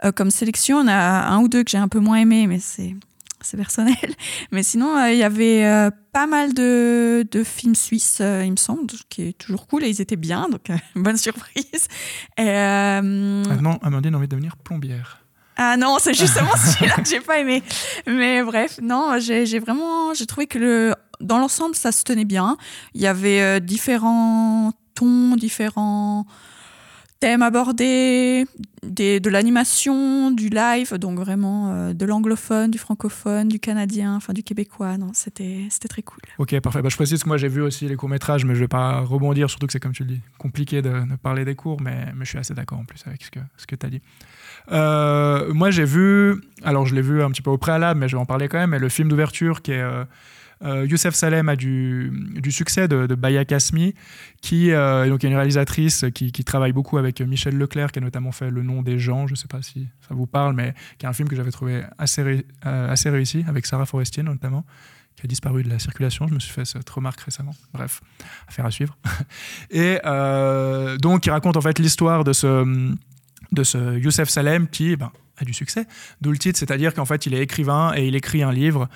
euh, comme sélection. On a un ou deux que j'ai un peu moins aimé, mais c'est. C'est personnel. [LAUGHS] Mais sinon, euh, il y avait euh, pas mal de, de films suisses, euh, il me semble, ce qui est toujours cool. Et ils étaient bien, donc [LAUGHS] bonne surprise. Et, Ah Non, Amandine a envie de devenir plombière. ah non, c'est justement [LAUGHS] celui-là que j'ai pas aimé. Mais bref, non, j'ai j'ai vraiment, j'ai trouvé que le, dans l'ensemble, ça se tenait bien. Il y avait différents tons, différents thèmes abordés, de l'animation, du live, donc vraiment euh, de l'anglophone, du francophone, du canadien, enfin du québécois. C'était c'était très cool. Ok, parfait. Bah, je précise que moi, j'ai vu aussi les courts-métrages, mais je vais pas rebondir, surtout que c'est comme tu le dis, compliqué de, parler des cours, mais, je suis assez d'accord en plus avec ce que, tu as dit. Euh, moi, j'ai vu, alors je l'ai vu un petit peu au préalable, mais je vais en parler quand même, mais le film d'ouverture qui est. euh, Youssef Salem a du, succès de, de Baya Kasmi, qui euh, est donc une réalisatrice qui, travaille beaucoup avec Michel Leclerc, qui a notamment fait Le nom des gens, je ne sais pas si ça vous parle, mais qui est un film que j'avais trouvé euh, assez réussi, avec Sarah Forestier notamment, qui a disparu de la circulation. Je me suis fait cette remarque récemment. Bref, affaire à suivre. [LAUGHS] Et euh, donc, il raconte en fait l'histoire de ce, de ce Youssef Salem qui ben, du succès. D'où le titre, c'est-à-dire qu'en fait, il est écrivain et il écrit un livre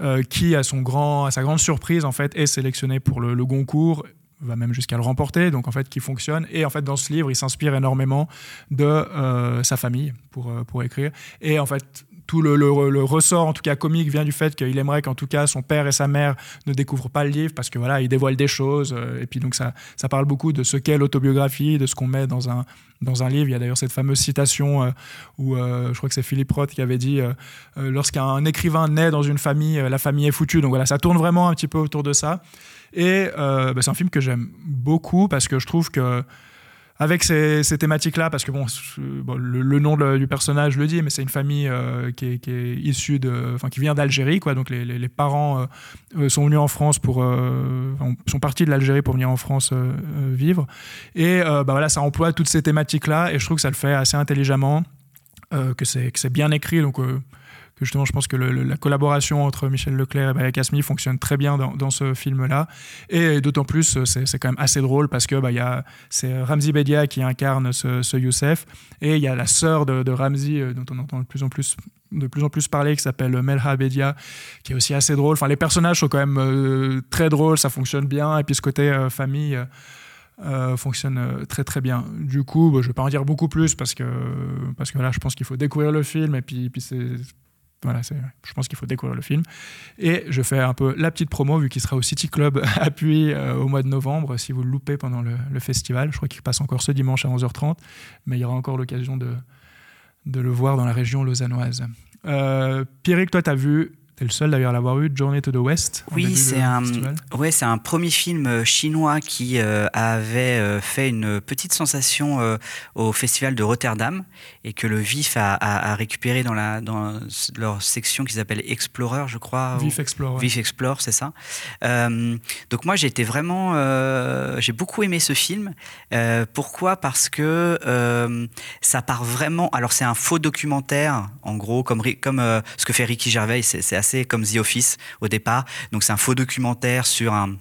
euh, qui, à, son grand, à sa grande surprise, en fait, est sélectionné pour le, le Goncourt va même jusqu'à le remporter, donc en fait qui fonctionne. Et en fait dans ce livre, il s'inspire énormément de euh, sa famille pour, euh, pour écrire. Et en fait tout le, ressort, en tout cas comique, vient du fait qu'il aimerait qu'en tout cas son père et sa mère ne découvrent pas le livre parce que voilà, il dévoile des choses. euh, et puis donc ça, ça parle beaucoup de ce qu'est l'autobiographie, de ce qu'on met dans un, dans un livre. Il y a d'ailleurs cette fameuse citation euh, où euh, je crois que c'est Philippe Roth qui avait dit lorsqu'un écrivain naît dans une famille, la famille est foutue. Donc voilà, ça tourne vraiment un petit peu autour de ça. Et bah, c'est un film que j'aime beaucoup parce que je trouve que avec ces, thématiques-là, parce que bon, bon, le, nom du personnage le dit, mais c'est une famille euh, qui, est, issue de, enfin qui vient d'Algérie, quoi. Donc les, parents euh, euh, sont venus en France pour, euh, sont partis de l'Algérie pour venir en France euh, euh, vivre. Et euh, bah voilà, ça emploie toutes ces thématiques-là, et je trouve que ça le fait assez intelligemment, euh, que c'est que c'est bien écrit, donc. Euh, justement, je pense que la collaboration entre Michel Leclerc et Baya Kasmi fonctionne très bien dans, ce film-là. Et d'autant plus, euh, c'est quand même assez drôle parce que bah, c'est Ramzi Bedia qui incarne ce, Youssef. Et il y a la sœur de, de Ramzi, euh, dont on entend de plus en plus de plus en plus parler qui s'appelle Melha Bedia qui est aussi assez drôle enfin les personnages sont quand même euh, très drôles ça fonctionne bien et puis ce côté euh, famille euh, euh, fonctionne euh, très très bien. Du coup, bah, je vais pas en dire beaucoup plus parce que parce que là, je pense qu'il faut découvrir le film et puis, puis c'est voilà, je pense qu'il faut découvrir le film. Et je fais un peu la petite promo vu qu'il sera au City Club [LAUGHS] à Puy euh, au mois de novembre si vous le loupez pendant le, le festival. Je crois qu'il passe encore ce dimanche à 11h30, mais il y aura encore l'occasion de, de le voir dans la région lausannoise. Euh, Pierrick, toi, tu as vu T'es le seul d'ailleurs à l'avoir eu, Journey to the West. Oui, c'est un, ouais, c'est un premier film euh, chinois qui euh, avait euh, fait une petite sensation au festival de Rotterdam et que le VIF a, récupéré dans, la, dans leur section qui s'appelle Explorer, je crois. VIF Explorer. VIF Explorer, c'est ça. donc moi, j'ai été vraiment, j'ai beaucoup aimé ce film. pourquoi? Parce que ça part vraiment. Alors c'est un faux documentaire, en gros, comme comme ce que fait Ricky Gervais. C'est assez comme The Office au départ. Donc c'est un faux documentaire sur un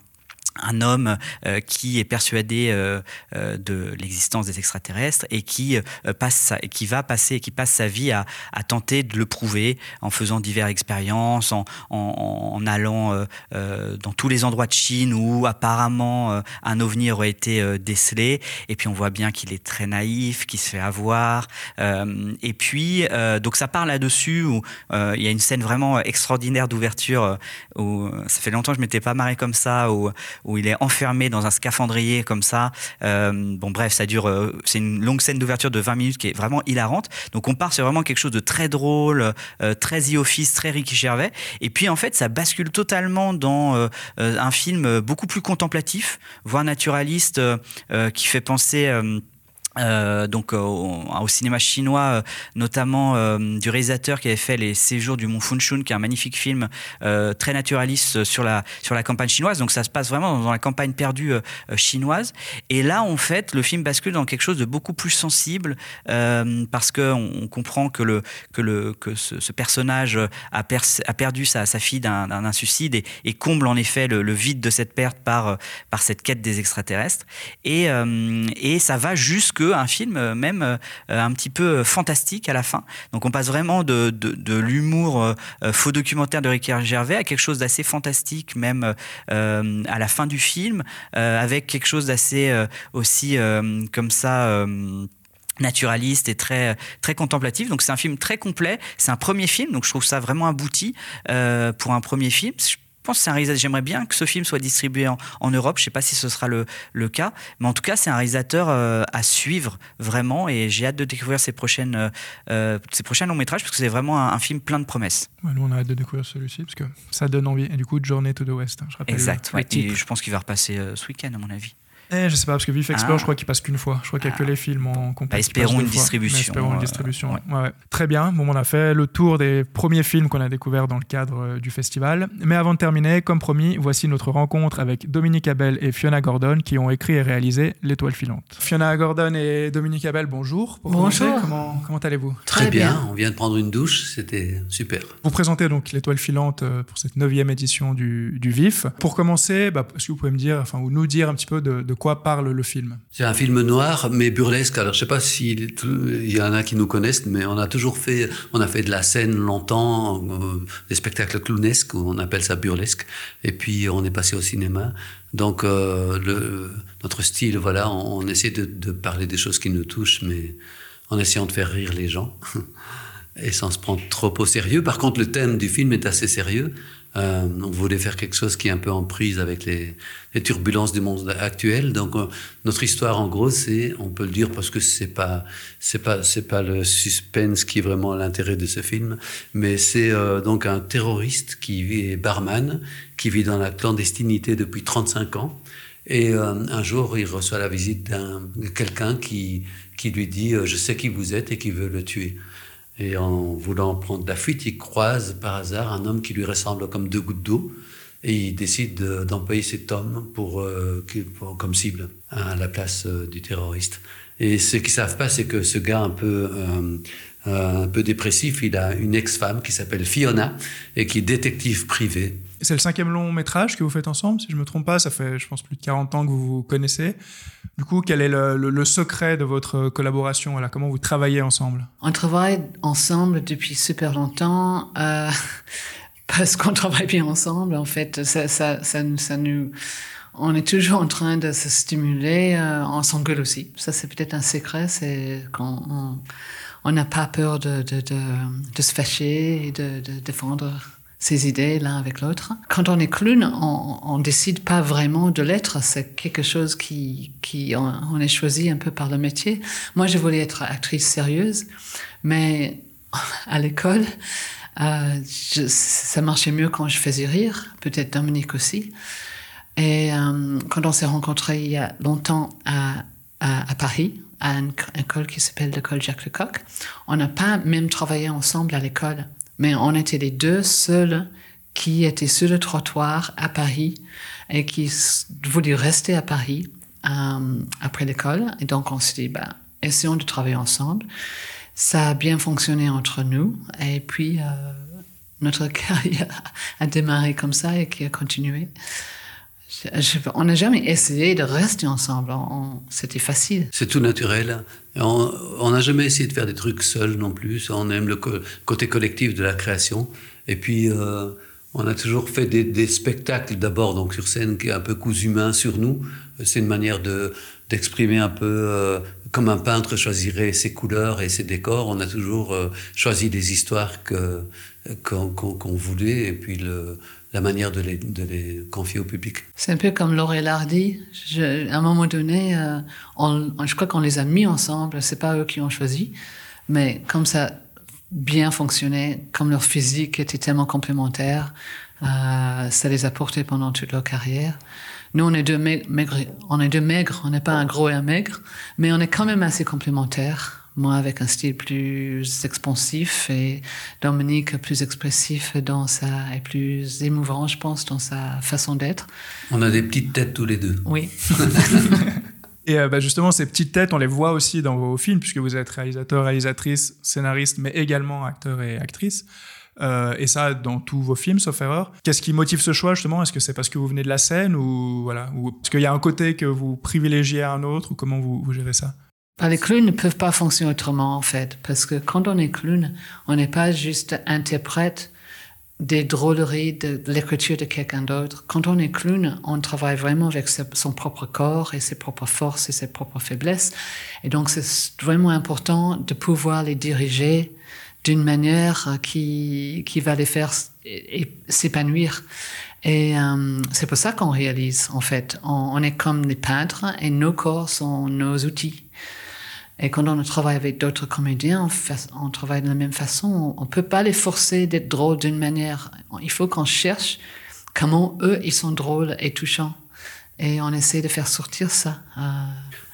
un homme euh, qui est persuadé euh, euh, de l'existence des extraterrestres et qui passe qui va passer qui passe sa vie à, tenter de le prouver en faisant diverses expériences en, allant dans tous les endroits de Chine où apparemment un ovni aurait été décelé. Et puis on voit bien qu'il est très naïf qu'il se fait avoir. Et puis donc ça parle là-dessus où il y a une scène vraiment extraordinaire d'ouverture où ça fait longtemps que je m'étais pas marré comme ça où où il est enfermé dans un scaphandrier comme ça. Euh, bon, bref, ça dure. Euh, c'est une longue scène d'ouverture de 20 minutes qui est vraiment hilarante. Donc, on part sur vraiment quelque chose de très drôle, euh, très The Office, très Ricky Gervais. Et puis, en fait, ça bascule totalement dans un film beaucoup plus contemplatif, voire naturaliste, qui fait penser euh, donc au, cinéma chinois, euh, notamment euh, du réalisateur qui avait fait Les Séjours du Mont Funchun, qui est un magnifique film très naturaliste sur la sur la campagne chinoise. Donc ça se passe vraiment dans la campagne perdue chinoise. Et là, en fait, le film bascule dans quelque chose de beaucoup plus sensible parce que on, comprend que le que le que ce, personnage a, a perdu sa, sa fille d'un suicide et, et, comble en effet le, le, vide de cette perte par par cette quête des extraterrestres. Et et ça va jusque un film euh, même euh, un petit peu euh, fantastique à la fin. Donc on passe vraiment de, de, l'humour faux documentaire de Ricky Gervais à quelque chose d'assez fantastique même à la fin du film, avec quelque chose d'assez aussi comme ça naturaliste et très très contemplatif. Donc c'est un film très complet. C'est un premier film donc je trouve ça vraiment abouti pour un premier film pense que c'est un réalisateur. J'aimerais bien que ce film soit distribué en, Europe. Je ne sais pas si ce sera le, le, cas, mais en tout cas, c'est un réalisateur euh, à suivre vraiment, et j'ai hâte de découvrir ses prochaines, euh, euh, ses prochains longs métrages parce que c'est vraiment un, film plein de promesses. nous, on a hâte de découvrir celui-ci parce que ça donne envie. Et du coup, Journey to the West. Hein, je rappelle exact. et je pense qu'il va repasser ce week-end, à mon avis. Eh, je sais pas, parce que Vif Explore, ah. je crois qu'il passe qu'une fois. Je crois qu'il n'y a que ah. les films en compétition. Bah, espérons une distribution. espérons une distribution. Ouais. Très bien. Bon, on a fait le tour des premiers films qu'on a découverts dans le cadre euh, du festival. Mais avant de terminer, comme promis, voici notre rencontre avec Dominique Abel et Fiona Gordon qui ont écrit et réalisé L'Étoile filante. Fiona Gordon et Dominique Abel, bonjour. bonjour. comment, comment allez-vous? Très, bien. On vient de prendre une douche, c'était super. Vous présentez donc L'Étoile filante euh, pour cette neuvième édition du, du VIF. Pour commencer, bah, est-ce que vous pouvez me dire, enfin, ou nous dire un petit peu de, de quoi parle le film c'est un film noir, mais burlesque. Alors, je sais pas s'il y en a qui nous connaissent, mais on a toujours fait, on a fait de la scène longtemps, euh, des spectacles clownesques, on appelle ça burlesque. Et puis, on est passé au cinéma. Donc, euh, notre style, voilà, on, essaie de, de, parler des choses qui nous touchent, mais en essayant de faire rire les gens. [LAUGHS] et sans se prendre trop au sérieux. Par contre, le thème du film est assez sérieux. Euh, on voulait faire quelque chose qui est un peu en prise avec les, turbulences du monde actuel. Donc euh, notre histoire, en gros, c'est, on peut le dire parce que c'est pas, c'est pas, c'est pas le suspense qui est vraiment l'intérêt de ce film, mais c'est euh, donc un terroriste qui vit barman, qui vit dans la clandestinité depuis 35 ans. Et un jour, il reçoit la visite d'un quelqu'un qui qui lui dit je sais qui vous êtes et qui veut le tuer. Et en voulant prendre la fuite, il croise par hasard un homme qui lui ressemble comme deux gouttes d'eau. Et il décide d'employer cet homme pour, euh, comme cible à la place euh, du terroriste. Et ce qu'ils savent pas, c'est que ce gars un peu, euh, un peu dépressif, il a une ex-femme qui s'appelle Fiona et qui est détective privé. C'est le cinquième long métrage que vous faites ensemble, si je ne me trompe pas. Ça fait, je pense, plus de 40 ans que vous vous connaissez. Du coup, quel est le, secret de votre collaboration Comment vous travaillez ensemble? On travaille ensemble depuis super longtemps. Euh, [LAUGHS] parce qu'on travaille bien ensemble, en fait. Ça, ça, nous, on est toujours en train de se stimuler. Euh, on s'engueule aussi. Ça, c'est peut-être un secret. C'est quand on n'a pas peur de, se fâcher et de défendre ses idées l'un avec l'autre. Quand on est clown, on, on décide pas vraiment de l'être. C'est quelque chose qui, on, est choisi un peu par le métier. Moi, je voulais être actrice sérieuse, mais [LAUGHS] à l'école, Euh, ça marchait mieux quand je faisais rire, peut-être Dominique aussi. Et euh, quand on s'est rencontrés il y a longtemps à, à Paris, à une école qui s'appelle l'école Jacques Lecoq, on n'a pas même travaillé ensemble à l'école, mais on était les deux seuls qui étaient sur le trottoir à Paris et qui voulaient rester à Paris euh, après l'école. Et donc on s'est dit, bah, essayons de travailler ensemble. Ça a bien fonctionné entre nous. Et puis, euh, notre [LAUGHS] carrière a démarré comme ça et qui a continué. On n'a jamais essayé de rester ensemble. C'était facile. C'est tout naturel. On n'a jamais essayé de faire des trucs seuls non plus. On aime le côté collectif de la création. Et puis, euh, on a toujours fait des, spectacles d'abord, donc sur scène, qui est un peu cousu humain sur nous. C'est une manière de d'exprimer un peu euh, comme un peintre choisirait ses couleurs et ses décors. On a toujours euh, choisi des histoires que qu'on voulait et puis le, la manière de les, de les, confier au public. C'est un peu comme Laurel Hardy. Je, à un moment donné, euh, on, je crois qu'on les a mis ensemble. C'est pas eux qui ont choisi, mais comme ça bien fonctionné, comme leur physique était tellement complémentaire, euh, ça les a portés pendant toute leur carrière. Nous, on est deux maigres, on est deux maigres, on n'est pas un gros et un maigre, mais on est quand même assez complémentaires. Moi, avec un style plus expansif et Dominique plus expressif dans sa, et plus émouvant, je pense, dans sa façon d'être. On a des petites têtes tous les deux. Oui. [LAUGHS] Et euh, bah, justement, ces petites têtes, on les voit aussi dans vos films, puisque vous êtes réalisateur, réalisatrice, scénariste, mais également acteur et actrice. Euh, et ça, dans tous vos films, sauf erreur. Qu'est-ce qui motive ce choix, justement? Est-ce que c'est parce que vous venez de la scène ou voilà ou est-ce qu'il y a un côté que vous privilégiez à un autre ou comment vous, vous gérez ça? Bah, les clowns ne peuvent pas fonctionner autrement, en fait, parce que quand on est clown, on n'est pas juste interprète des drôleries de l'écriture de quelqu'un d'autre. Quand on est clown, on travaille vraiment avec son propre corps et ses propres forces et ses propres faiblesses. Et donc, c'est vraiment important de pouvoir les diriger d'une manière qui, qui va les faire s'épanouir. Et euh, c'est pour ça qu'on réalise, en fait. On, on, est comme des peintres et nos corps sont nos outils. Et quand on travaille avec d'autres comédiens, on, travaille de la même façon. On ne peut pas les forcer d'être drôles d'une manière. Il faut qu'on cherche comment eux, ils sont drôles et touchants. Et on essaie de faire sortir ça. Euh,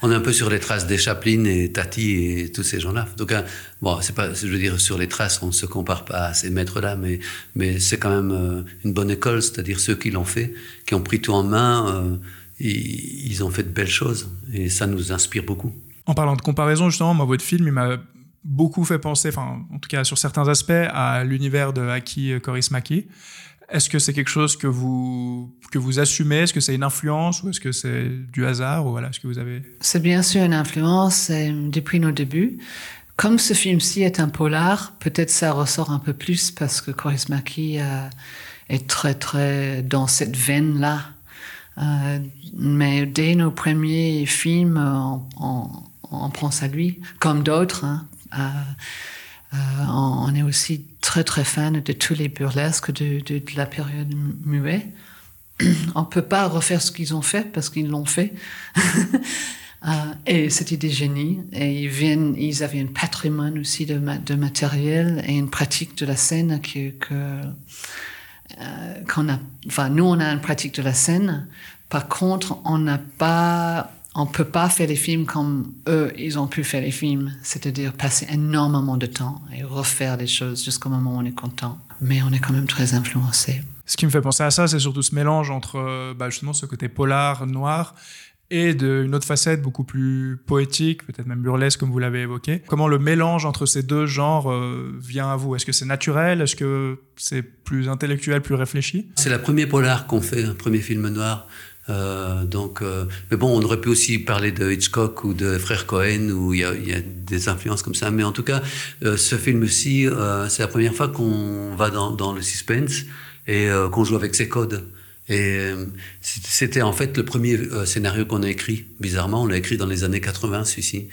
on est un peu sur les traces des Chaplin et Tati et tous ces gens-là. Donc, euh, bon, c'est pas, je veux dire, sur les traces, on ne se compare pas à ces maîtres-là, mais, mais c'est quand même euh, une bonne école, c'est-à-dire ceux qui l'ont fait, qui ont pris tout en main, ils, ils ont fait de belles choses. Et ça nous inspire beaucoup. En parlant de comparaison, justement, votre film, il m'a beaucoup fait penser, enfin, en tout cas sur certains aspects, à l'univers de Aki Korismaki. Est-ce que c'est quelque chose que vous, que vous assumez? Est-ce que c'est une influence ou est-ce que c'est du hasard? Ou voilà, ce que vous avez C'est bien sûr une influence depuis nos débuts. Comme ce film-ci est un polar, peut-être ça ressort un peu plus parce que Korismaki euh, est très très dans cette veine-là. Euh, mais dès nos premiers films, on, on pense à lui, comme d'autres. Hein. Euh, euh, on, est aussi très très fan de tous les burlesques de, la période muet. [CLEARS THROAT] on peut pas refaire ce qu'ils ont fait parce qu'ils l'ont fait. [LAUGHS] Euh, et c'était des génies. Et ils, avaient un patrimoine aussi de, matériel et une pratique de la scène que, a. Enfin, nous, on a une pratique de la scène. Par contre, on n'a pas on peut pas faire les films comme eux, ils ont pu faire les films, c'est-à-dire passer énormément de temps et refaire les choses jusqu'au moment où on est content. Mais on est quand même très influencé. Ce qui me fait penser à ça, c'est surtout ce mélange entre euh, bah, justement ce côté polar, noir, et d'une autre facette beaucoup plus poétique, peut-être même burlesque comme vous l'avez évoqué. Comment le mélange entre ces deux genres euh, vient à vous? Est-ce que c'est naturel? Est-ce que c'est plus intellectuel, plus réfléchi? C'est la première polar qu'on fait, un premier film noir. Euh, donc, euh, mais bon, on aurait pu aussi parler de Hitchcock ou de Frère Cohen, où il y, a, des influences comme ça. Mais en tout cas, euh, ce film-ci, c'est la première fois qu'on va dans, le suspense et qu'on joue avec ses codes. Et c'était en fait le premier scénario qu'on a écrit. Bizarrement, on l'a écrit dans les années 80, celui-ci.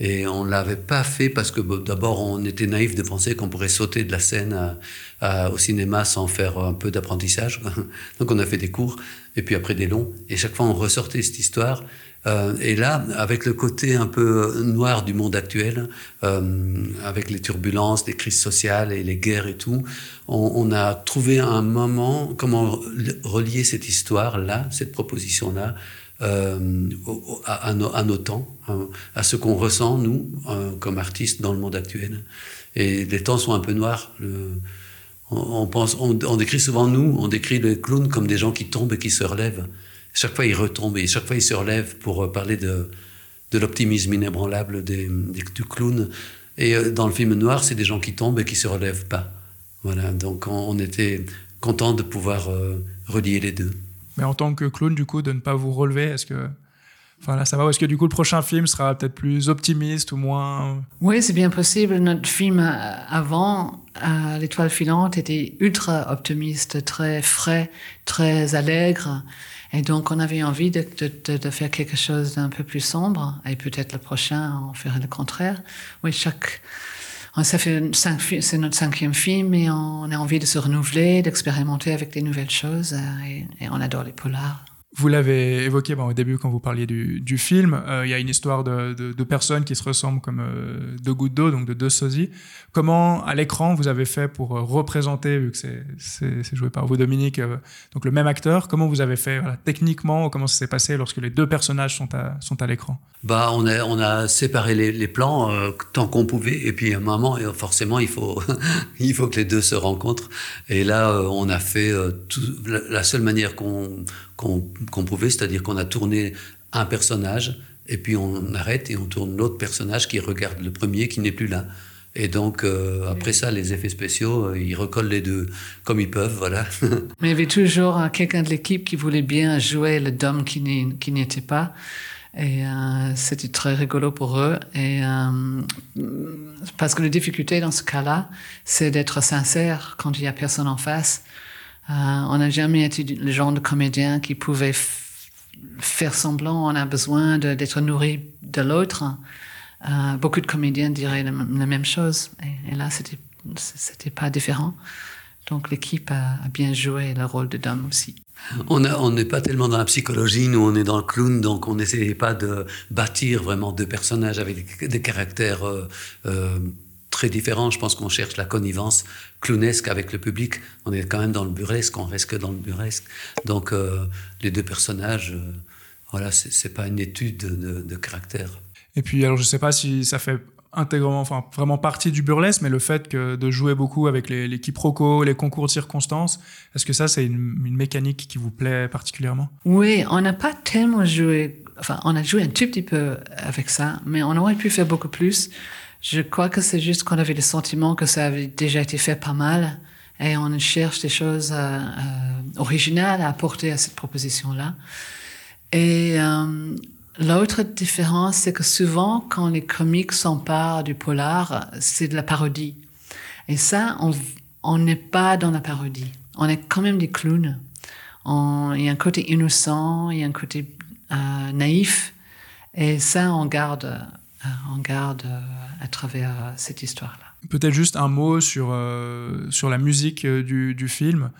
Et on ne l'avait pas fait parce que d'abord, on était naïf de penser qu'on pourrait sauter de la scène au cinéma sans faire un peu d'apprentissage. [LAUGHS] Donc on a fait des cours, et puis après des longs. Et chaque fois, on ressortait cette histoire. Euh, et là, avec le côté un peu noir du monde actuel, euh, avec les turbulences, les crises sociales et les guerres et tout, on, a trouvé un moment comment relier cette histoire-là, cette proposition-là, euh, à, nos, temps, hein, à ce qu'on ressent, nous, comme artistes, dans le monde actuel. Et les temps sont un peu noirs. on, pense, on, décrit souvent nous, on décrit les clowns comme des gens qui tombent et qui se relèvent. Chaque fois, il retombe et chaque fois, il se relève pour euh, parler de, l'optimisme inébranlable du clown. Et euh, dans le film noir, c'est des gens qui tombent et qui se relèvent pas. Voilà, donc on, était content de pouvoir euh, relier les deux. Mais en tant que clown, du coup, de ne pas vous relever, est-ce que Enfin là, ça va. Est-ce que du coup, le prochain film sera peut-être plus optimiste ou moins Oui, c'est bien possible. Notre film avant, L'étoile filante, était ultra optimiste, très frais, très allègre. Et donc, on avait envie de, de, de faire quelque chose d'un peu plus sombre. Et peut-être le prochain, on ferait le contraire. Oui, chaque. Ça fait cinq, c'est notre cinquième film et on a envie de se renouveler, d'expérimenter avec des nouvelles choses. Et, et on adore les polars. Vous l'avez évoqué bon, au début quand vous parliez du, film. Euh, il y a une histoire de, personnes qui se ressemblent comme euh, deux gouttes d'eau, donc de deux sosies. Comment, à l'écran, vous avez fait pour euh, représenter, vu que c'est joué par vous, Dominique, donc le même acteur, comment vous avez fait techniquement, comment ça s'est passé lorsque les deux personnages sont à, l'écran? Bah, on, a, séparé les, plans tant qu'on pouvait, et puis à un moment, forcément, il faut, [LAUGHS] il que les deux se rencontrent. Et là, on a fait la seule manière qu'on qu'on pouvait, c'est-à-dire qu'on a tourné un personnage et puis on arrête et on tourne l'autre personnage qui regarde le premier qui n'est plus là. Et donc, euh, après ça, les effets spéciaux, euh, ils recollent les deux comme ils peuvent, voilà. [LAUGHS] Mais il y avait toujours euh, quelqu'un de l'équipe qui voulait bien jouer le dôme qui n'était pas. Et c'était très rigolo pour eux. Et, parce que la difficulté dans ce cas-là, c'est d'être sincère quand il y a personne en face. Euh, on n'a jamais été le genre de comédien qui pouvait faire semblant, on a besoin d'être nourri de l'autre. Euh, beaucoup de comédiens diraient la, même chose. Et, là, c'était c'était pas différent. Donc l'équipe a, bien joué le rôle de Dom aussi. On n'est pas tellement dans la psychologie, nous on est dans le clown, donc on n'essayait pas de bâtir vraiment deux personnages avec des, caractères euh, très différent. Je pense qu'on cherche la connivence clownesque avec le public. On est quand même dans le burlesque, on reste que dans le burlesque. Donc euh, les deux personnages, euh, voilà, c'est pas une étude de, caractère. Et puis alors je sais pas si ça fait intégralement, enfin vraiment partie du burlesque, mais le fait que de jouer beaucoup avec les, les quiproquos, les concours de circonstances, est-ce que ça c'est une, une, mécanique qui vous plaît particulièrement? Oui, on n'a pas tellement joué, enfin on a joué un tout petit peu avec ça, mais on aurait pu faire beaucoup plus. Je crois que c'est juste qu'on avait le sentiment que ça avait déjà été fait pas mal et on cherche des choses euh, euh, originales à apporter à cette proposition-là. Et euh, l'autre différence, c'est que souvent, quand les comiques s'emparent du polar, c'est de la parodie. Et ça, on n'est pas dans la parodie. On est quand même des clowns. il y a un côté innocent, il y a un côté naïf. Et ça, on garde, on garde à travers euh, cette histoire-là. Peut-être juste un mot sur, euh, sur la musique euh, du, du, film,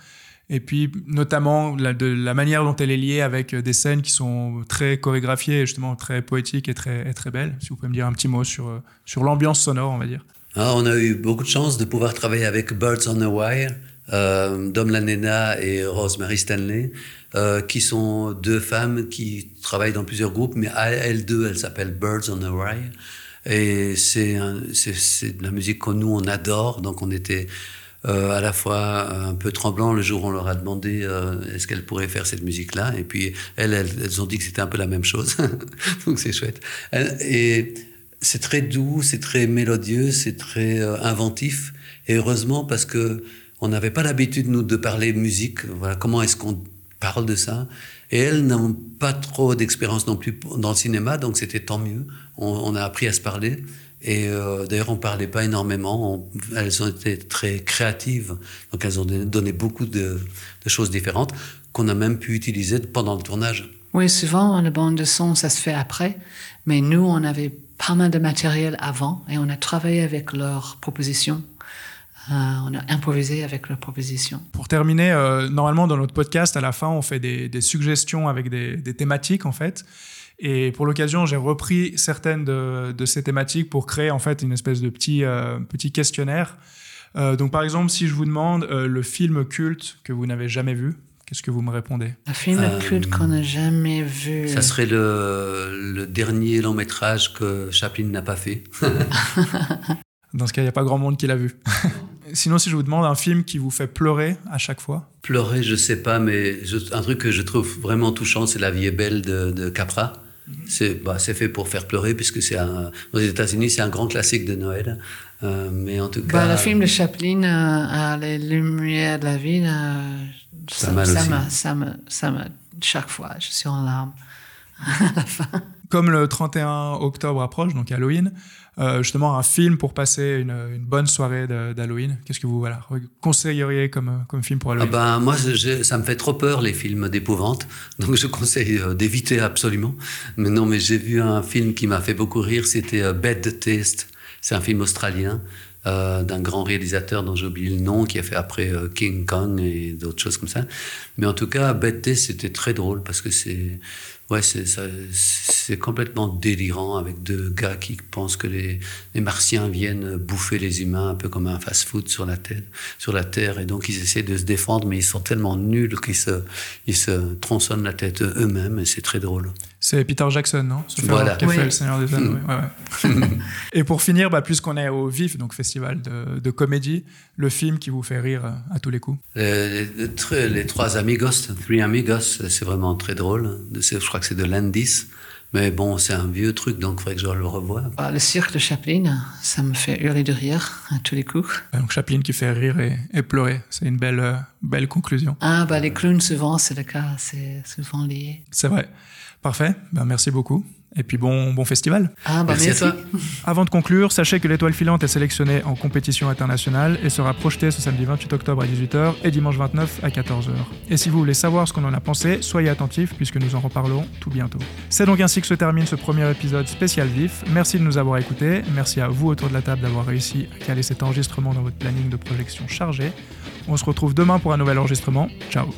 et puis notamment la, de la manière dont elle est liée avec des scènes qui sont très chorégraphiées, justement très poétiques et très, très belles. Si vous pouvez me dire un petit mot sur, sur l'ambiance sonore, on va dire. Ah, on a eu beaucoup de chance de pouvoir travailler avec Birds on a Wire, euh, Dom Lanena et Rosemary Stanley, euh, qui sont deux femmes qui travaillent dans plusieurs groupes, mais elles deux, elles s'appellent Birds on a Wire. Et c'est de la musique que nous, on adore. Donc on était euh, à la fois un peu tremblant le jour où on leur a demandé euh, est-ce qu'elles pourraient faire cette musique-là. Et puis elles, elles, ont dit que c'était un peu la même chose. [LAUGHS] donc c'est chouette. Et c'est très doux, c'est très mélodieux, c'est très inventif. Et heureusement parce que on n'avait pas l'habitude, nous, de parler musique. Voilà, comment est-ce qu'on parle de ça et elles n'ont pas trop d'expérience non plus dans le cinéma, donc c'était tant mieux. On, a appris à se parler. Et euh, d'ailleurs, on parlait pas énormément. elles ont été très créatives, donc elles ont donné beaucoup de, choses différentes qu'on a même pu utiliser pendant le tournage. Oui, souvent, la bande de son, ça se fait après. Mais nous, on avait pas mal de matériel avant et on a travaillé avec leurs propositions. Euh, on a improvisé avec leurs propositions. Pour terminer, euh, normalement dans notre podcast, à la fin, on fait des, des suggestions avec des, des, thématiques en fait. Et pour l'occasion, j'ai repris certaines de, de, ces thématiques pour créer en fait une espèce de petit, euh, petit questionnaire. Euh, donc par exemple, si je vous demande euh, le film culte que vous n'avez jamais vu, Qu'est-ce que vous me répondez? Un film culte qu'on n'a jamais vu. Ça serait le, le dernier long métrage que Chaplin n'a pas fait. [LAUGHS] Dans ce cas, il n'y a pas grand monde qui l'a vu. [LAUGHS] Sinon, si je vous demande un film qui vous fait pleurer à chaque fois Pleurer, je sais pas, mais je, un truc que je trouve vraiment touchant, c'est La vie est belle de, de Capra. Mm -hmm. C'est bah, fait pour faire pleurer, puisque c'est aux États-Unis, c'est un grand classique de Noël. Euh, mais en tout cas. Bah, le film de Chaplin, euh, Les Lumières de la vie, euh, ça, ça, ça, me, ça, me, ça me. Chaque fois, je suis en larmes [LAUGHS] à la fin. Comme le 31 octobre approche, donc Halloween, euh, justement un film pour passer une, une bonne soirée d'Halloween. Qu'est-ce que vous voilà, conseilleriez comme, comme film pour Halloween? Ah ben, Moi, je, ça me fait trop peur, les films d'épouvante. [LAUGHS] Donc, je conseille euh, d'éviter absolument. Mais non, mais j'ai vu un film qui m'a fait beaucoup rire. C'était euh, Bad Taste. C'est un film australien. Euh, d'un grand réalisateur dont j'ai oublié le nom, qui a fait après euh, King Kong et d'autres choses comme ça. Mais en tout cas, Bad Taste, c'était très drôle parce que c'est ouais, c'est complètement délirant avec deux gars qui pensent que les, les, martiens viennent bouffer les humains un peu comme un fast-food sur la tête, sur la terre, et donc ils essaient de se défendre, mais ils sont tellement nuls qu'ils se, ils se tronçonnent la tête eux-mêmes, et c'est très drôle. C'est Peter Jackson, non? Ce voilà. Qui a fait Le Seigneur des Anneaux. Ouais, ouais. et pour finir, bah, puisqu'on est au VIF, donc festival de, de, comédie, le film qui vous fait rire à tous les coups? Les, les, les trois amigos, Three Amigos, c'est vraiment très drôle. Je crois que c'est de Landis. Mais bon, c'est un vieux truc, donc il faudrait que je le revoie. Bah, le cirque de Chaplin, ça me fait hurler de rire à tous les coups. Donc Chaplin qui fait rire et, et pleurer, c'est une belle, euh, belle conclusion. Ah, bah les clowns, souvent, c'est le cas, c'est souvent lié. C'est vrai. Parfait, ben, merci beaucoup. Et puis bon, bon festival. Ah, bah merci, merci. à toi. Avant de conclure, sachez que l'étoile filante est sélectionnée en compétition internationale et sera projetée ce samedi 28 octobre à 18h et dimanche 29 à 14h. Et si vous voulez savoir ce qu'on en a pensé, soyez attentifs puisque nous en reparlerons tout bientôt. C'est donc ainsi que se termine ce premier épisode spécial vif. Merci de nous avoir écoutés. Merci à vous autour de la table d'avoir réussi à caler cet enregistrement dans votre planning de projection chargé. On se retrouve demain pour un nouvel enregistrement. Ciao